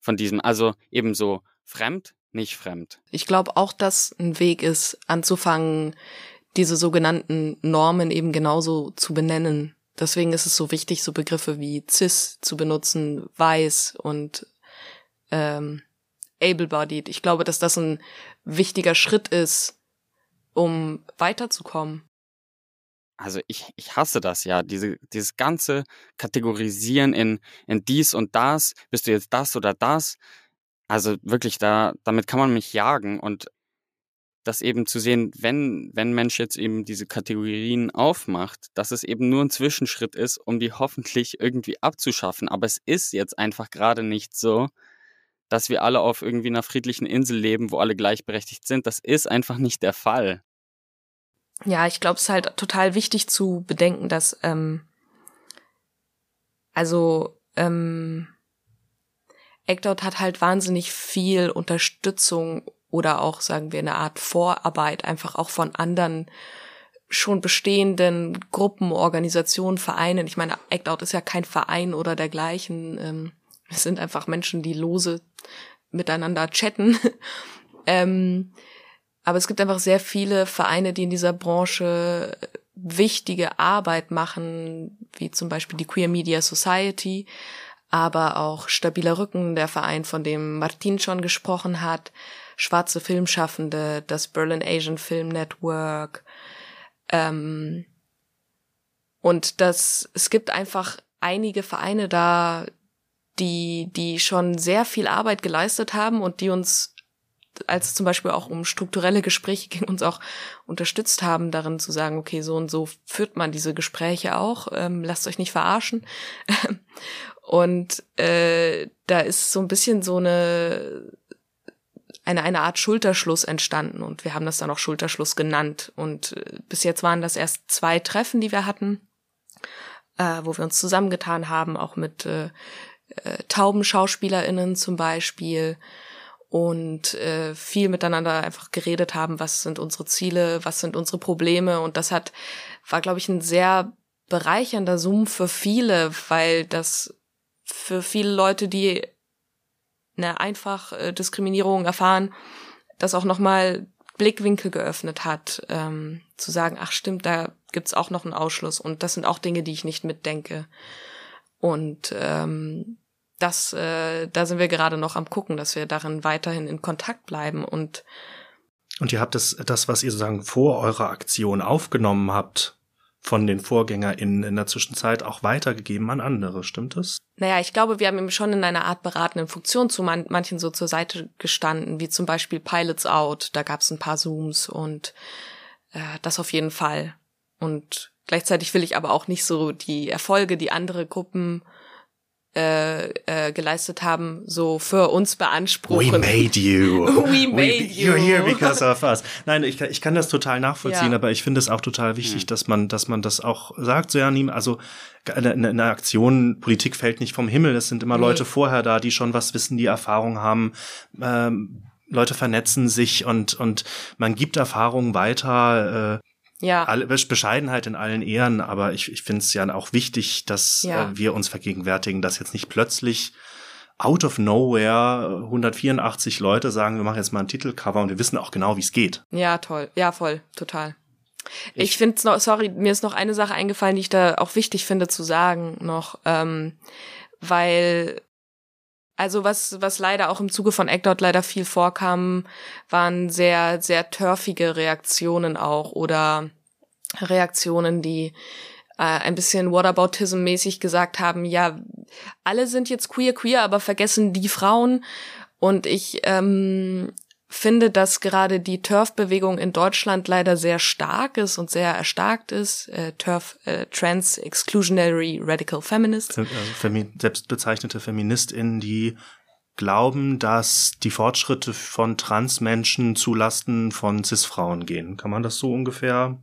von diesem, also eben so fremd, nicht fremd. Ich glaube auch, dass ein Weg ist, anzufangen, diese sogenannten Normen eben genauso zu benennen. Deswegen ist es so wichtig, so Begriffe wie cis zu benutzen, weiß und ähm, able-bodied. Ich glaube, dass das ein wichtiger Schritt ist, um weiterzukommen? Also ich, ich hasse das ja, diese, dieses ganze Kategorisieren in, in dies und das, bist du jetzt das oder das. Also wirklich, da, damit kann man mich jagen und das eben zu sehen, wenn, wenn Mensch jetzt eben diese Kategorien aufmacht, dass es eben nur ein Zwischenschritt ist, um die hoffentlich irgendwie abzuschaffen. Aber es ist jetzt einfach gerade nicht so, dass wir alle auf irgendwie einer friedlichen Insel leben, wo alle gleichberechtigt sind. Das ist einfach nicht der Fall. Ja, ich glaube, es ist halt total wichtig zu bedenken, dass ähm, also ähm, Eckdot hat halt wahnsinnig viel Unterstützung oder auch, sagen wir, eine Art Vorarbeit einfach auch von anderen schon bestehenden Gruppen, Organisationen, Vereinen. Ich meine, Act Out ist ja kein Verein oder dergleichen. Ähm, es sind einfach Menschen, die lose miteinander chatten. ähm, aber es gibt einfach sehr viele Vereine, die in dieser Branche wichtige Arbeit machen, wie zum Beispiel die Queer Media Society, aber auch Stabiler Rücken, der Verein, von dem Martin schon gesprochen hat, schwarze Filmschaffende, das Berlin Asian Film Network. Ähm, und das, es gibt einfach einige Vereine da, die, die schon sehr viel Arbeit geleistet haben und die uns, als zum Beispiel auch um strukturelle Gespräche ging, uns auch unterstützt haben, darin zu sagen, okay, so und so führt man diese Gespräche auch, ähm, lasst euch nicht verarschen. und äh, da ist so ein bisschen so eine eine, eine Art Schulterschluss entstanden und wir haben das dann auch Schulterschluss genannt. Und äh, bis jetzt waren das erst zwei Treffen, die wir hatten, äh, wo wir uns zusammengetan haben, auch mit äh, äh, tauben SchauspielerInnen zum Beispiel und äh, viel miteinander einfach geredet haben, was sind unsere Ziele, was sind unsere Probleme und das hat, war glaube ich ein sehr bereichernder Zoom für viele, weil das für viele Leute, die eine einfach äh, Diskriminierung erfahren, das auch nochmal Blickwinkel geöffnet hat, ähm, zu sagen, ach stimmt, da gibt's auch noch einen Ausschluss und das sind auch Dinge, die ich nicht mitdenke. Und ähm, das, äh, da sind wir gerade noch am gucken, dass wir darin weiterhin in Kontakt bleiben und und ihr habt das, das, was ihr sozusagen vor eurer Aktion aufgenommen habt, von den VorgängerInnen in der Zwischenzeit auch weitergegeben an andere, stimmt das? Naja, ich glaube, wir haben ihm schon in einer Art beratenden Funktion zu man manchen so zur Seite gestanden, wie zum Beispiel Pilots Out, da gab es ein paar Zooms und äh, das auf jeden Fall. Und gleichzeitig will ich aber auch nicht so die Erfolge, die andere Gruppen äh, äh, geleistet haben, so für uns beanspruchen. We made you. We made We, you. You're here because of us. Nein, ich, ich kann das total nachvollziehen, ja. aber ich finde es auch total wichtig, mhm. dass man, dass man das auch sagt, so ja, nie, also eine, eine Aktion, Politik fällt nicht vom Himmel, es sind immer nee. Leute vorher da, die schon was wissen, die Erfahrung haben. Ähm, Leute vernetzen sich und, und man gibt Erfahrungen weiter. Äh, ja. Alle, Bescheidenheit in allen Ehren, aber ich, ich finde es ja auch wichtig, dass ja. äh, wir uns vergegenwärtigen, dass jetzt nicht plötzlich out of nowhere 184 Leute sagen, wir machen jetzt mal ein Titelcover und wir wissen auch genau, wie es geht. Ja, toll. Ja, voll. Total. Ich, ich finde es noch, sorry, mir ist noch eine Sache eingefallen, die ich da auch wichtig finde zu sagen noch, ähm, weil also was, was leider auch im Zuge von Act leider viel vorkam, waren sehr, sehr turfige Reaktionen auch oder Reaktionen, die äh, ein bisschen Whataboutism-mäßig gesagt haben, ja, alle sind jetzt queer, queer, aber vergessen die Frauen. Und ich ähm, finde, dass gerade die TERF-Bewegung in Deutschland leider sehr stark ist und sehr erstarkt ist. Äh, TERF, äh, Trans Exclusionary Radical Feminists. Also Femi selbstbezeichnete FeministInnen, die glauben, dass die Fortschritte von Transmenschen zulasten von Cis-Frauen gehen. Kann man das so ungefähr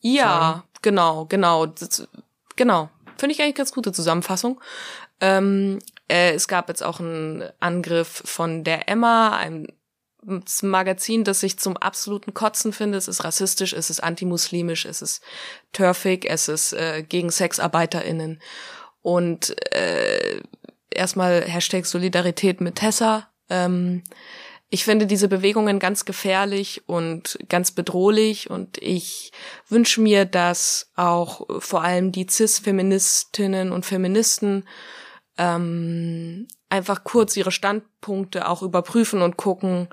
Ja, sagen? genau, genau. Das, genau. Finde ich eigentlich ganz gute Zusammenfassung. Ähm, äh, es gab jetzt auch einen Angriff von der Emma, einem Magazin, das ich zum absoluten Kotzen finde. Es ist rassistisch, es ist antimuslimisch, es ist turfig, es ist äh, gegen SexarbeiterInnen. Und äh, erstmal Hashtag Solidarität mit Tessa. Ähm, ich finde diese Bewegungen ganz gefährlich und ganz bedrohlich und ich wünsche mir, dass auch vor allem die CIS-Feministinnen und Feministen ähm, einfach kurz ihre Standpunkte auch überprüfen und gucken,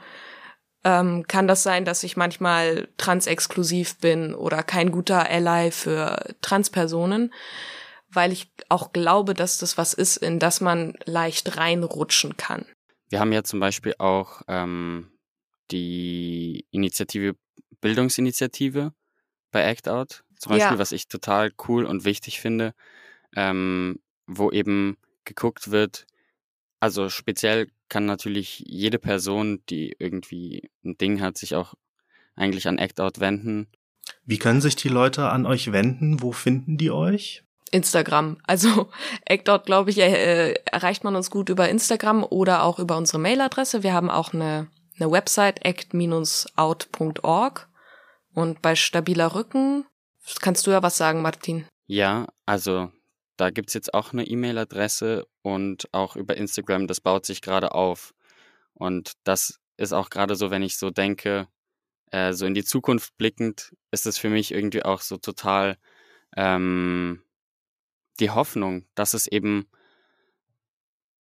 ähm, kann das sein, dass ich manchmal transexklusiv bin oder kein guter Ally für Transpersonen, weil ich auch glaube, dass das was ist, in das man leicht reinrutschen kann. Wir haben ja zum Beispiel auch ähm, die Initiative Bildungsinitiative bei Act Out, zum Beispiel, Ja. was ich total cool und wichtig finde, ähm, wo eben geguckt wird, also speziell kann natürlich jede Person, die irgendwie ein Ding hat, sich auch eigentlich an Act Out wenden. Wie können sich die Leute an euch wenden? Wo finden die euch? Instagram. Also ActOut, glaube ich, äh, erreicht man uns gut über Instagram oder auch über unsere Mailadresse. Wir haben auch eine, eine Website, act-out.org. Und bei stabiler Rücken kannst du ja was sagen, Martin. Ja, also da gibt's jetzt auch eine E-Mail-Adresse und auch über Instagram, das baut sich gerade auf. Und das ist auch gerade so, wenn ich so denke, äh, so in die Zukunft blickend, ist es für mich irgendwie auch so total ähm, die Hoffnung, dass es eben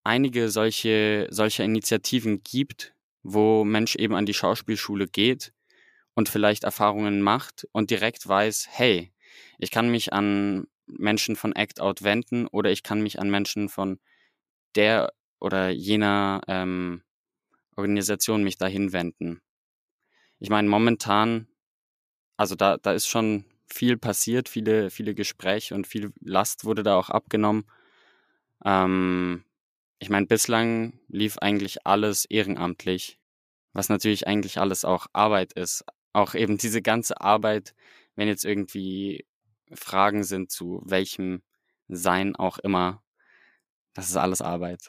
einige solche, solche Initiativen gibt, wo Mensch eben an die Schauspielschule geht und vielleicht Erfahrungen macht und direkt weiß, hey, ich kann mich an Menschen von Act Out wenden oder ich kann mich an Menschen von der oder jener ähm, Organisation mich dahin wenden. Ich meine, momentan, also da, da ist schon viel passiert, viele, viele Gespräche und viel Last wurde da auch abgenommen. Ähm, ich meine, bislang lief eigentlich alles ehrenamtlich, was natürlich eigentlich alles auch Arbeit ist. Auch eben diese ganze Arbeit, wenn jetzt irgendwie Fragen sind zu welchem Sein auch immer, das ist alles Arbeit.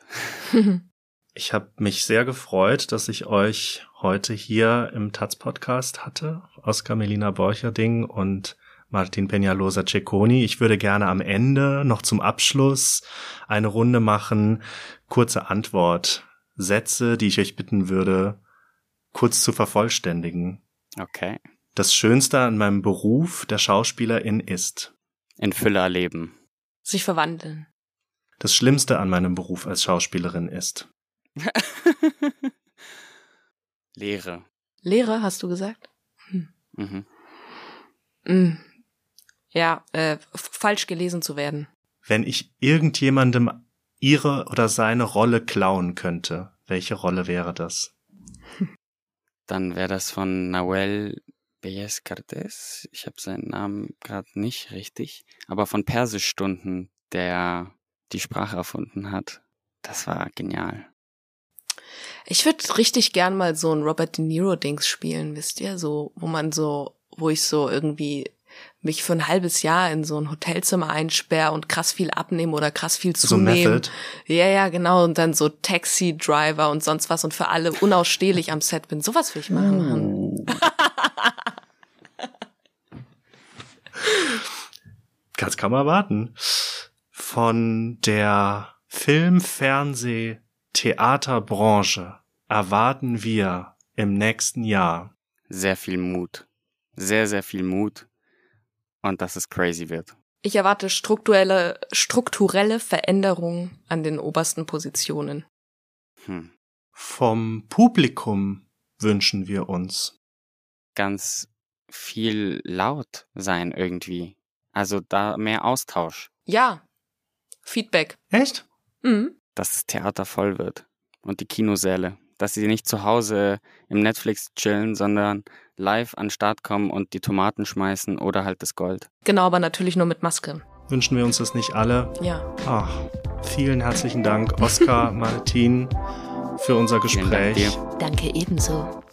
Ich habe mich sehr gefreut, dass ich euch heute hier im Taz-Podcast hatte. Oskar Melina Borcherding und Martin Peñalosa Cecconi. Ich würde gerne am Ende noch zum Abschluss eine Runde machen. Kurze Antwort. Sätze, die ich euch bitten würde, kurz zu vervollständigen. Okay. Das Schönste an meinem Beruf der Schauspielerin ist. In Fülle erleben. Sich verwandeln. Das Schlimmste an meinem Beruf als Schauspielerin ist. Lehre. Lehre, hast du gesagt? Mhm. Mm. Ja, äh, falsch gelesen zu werden. Wenn ich irgendjemandem ihre oder seine Rolle klauen könnte, welche Rolle wäre das? Dann wäre das von Nahuel Beyes Cartes. Ich habe seinen Namen gerade nicht richtig, aber von Persischstunden, der die Sprache erfunden hat. Das war genial. Ich würde richtig gern mal so ein Robert De Niro Dings spielen, wisst ihr? So, wo man so, wo ich so irgendwie mich für ein halbes Jahr in so ein Hotelzimmer einsperre und krass viel abnehme oder krass viel So zunehme. Method. Ja, ja, genau. Und dann so Taxi-Driver und sonst was und für alle unausstehlich am Set bin. Sowas will ich machen. Mann. Uh. Das kann man warten. Von der Film-, Fernseh-, Theaterbranche erwarten wir im nächsten Jahr Sehr viel Mut. Sehr, sehr viel Mut. Und dass es crazy wird. Ich erwarte strukturelle, strukturelle Veränderungen an den obersten Positionen. Hm. vom Publikum wünschen wir uns. Ganz viel laut sein irgendwie. Also da mehr Austausch, Ja. Feedback. Echt? Mhm. dass das Theater voll wird. Und die Kinosäle. Dass sie nicht zu Hause im Netflix chillen, sondern live an den Start kommen und die Tomaten schmeißen oder halt das Gold. Genau, aber natürlich nur mit Maske. Wünschen wir uns das nicht alle? Ja. Ach, vielen herzlichen Dank, Oskar, Martin, für unser Dank Gespräch. dir. Danke ebenso.